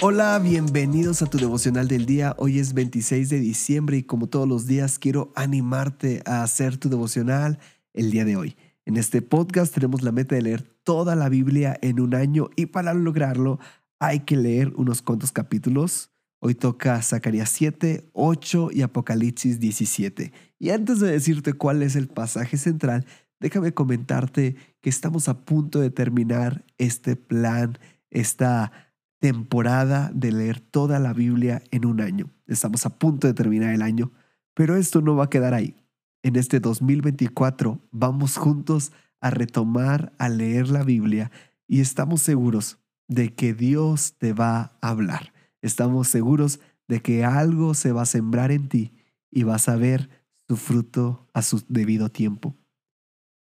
Hola, bienvenidos a tu devocional del día. Hoy es 26 de diciembre y como todos los días quiero animarte a hacer tu devocional el día de hoy. En este podcast tenemos la meta de leer toda la Biblia en un año y para lograrlo hay que leer unos cuantos capítulos. Hoy toca Zacarías 7, 8 y Apocalipsis 17. Y antes de decirte cuál es el pasaje central, déjame comentarte que estamos a punto de terminar este plan, esta temporada de leer toda la Biblia en un año. Estamos a punto de terminar el año, pero esto no va a quedar ahí. En este 2024 vamos juntos a retomar a leer la Biblia y estamos seguros de que Dios te va a hablar. Estamos seguros de que algo se va a sembrar en ti y vas a ver su fruto a su debido tiempo.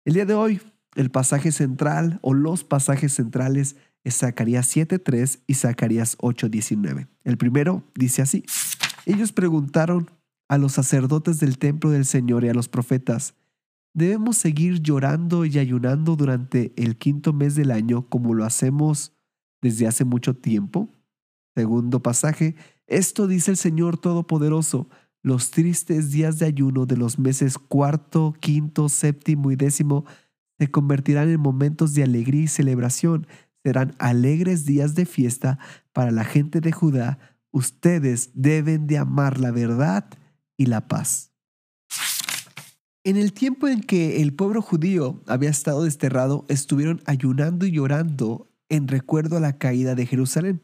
El día de hoy, el pasaje central o los pasajes centrales es Zacarías 7.3 y Zacarías 8.19. El primero dice así, ellos preguntaron a los sacerdotes del templo del Señor y a los profetas, ¿debemos seguir llorando y ayunando durante el quinto mes del año como lo hacemos desde hace mucho tiempo? Segundo pasaje, esto dice el Señor Todopoderoso, los tristes días de ayuno de los meses cuarto, quinto, séptimo y décimo se convertirán en momentos de alegría y celebración serán alegres días de fiesta para la gente de Judá. Ustedes deben de amar la verdad y la paz. En el tiempo en que el pueblo judío había estado desterrado, estuvieron ayunando y llorando en recuerdo a la caída de Jerusalén.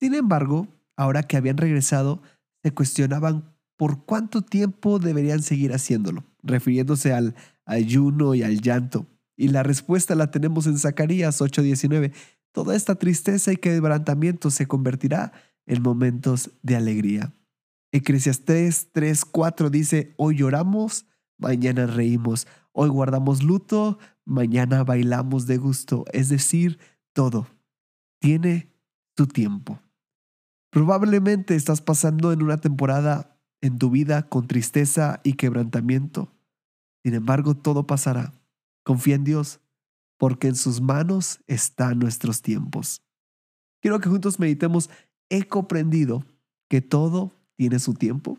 Sin embargo, ahora que habían regresado, se cuestionaban por cuánto tiempo deberían seguir haciéndolo, refiriéndose al ayuno y al llanto. Y la respuesta la tenemos en Zacarías 8:19. Toda esta tristeza y quebrantamiento se convertirá en momentos de alegría. Eclesiastés 3:4 dice, hoy lloramos, mañana reímos, hoy guardamos luto, mañana bailamos de gusto, es decir, todo tiene su tiempo. Probablemente estás pasando en una temporada en tu vida con tristeza y quebrantamiento. Sin embargo, todo pasará. Confía en Dios, porque en sus manos están nuestros tiempos. Quiero que juntos meditemos, he comprendido que todo tiene su tiempo.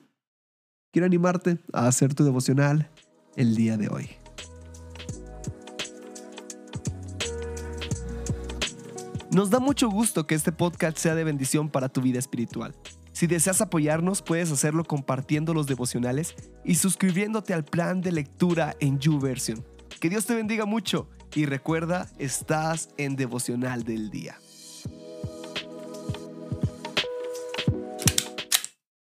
Quiero animarte a hacer tu devocional el día de hoy. Nos da mucho gusto que este podcast sea de bendición para tu vida espiritual. Si deseas apoyarnos, puedes hacerlo compartiendo los devocionales y suscribiéndote al plan de lectura en YouVersion. Que Dios te bendiga mucho y recuerda, estás en devocional del día.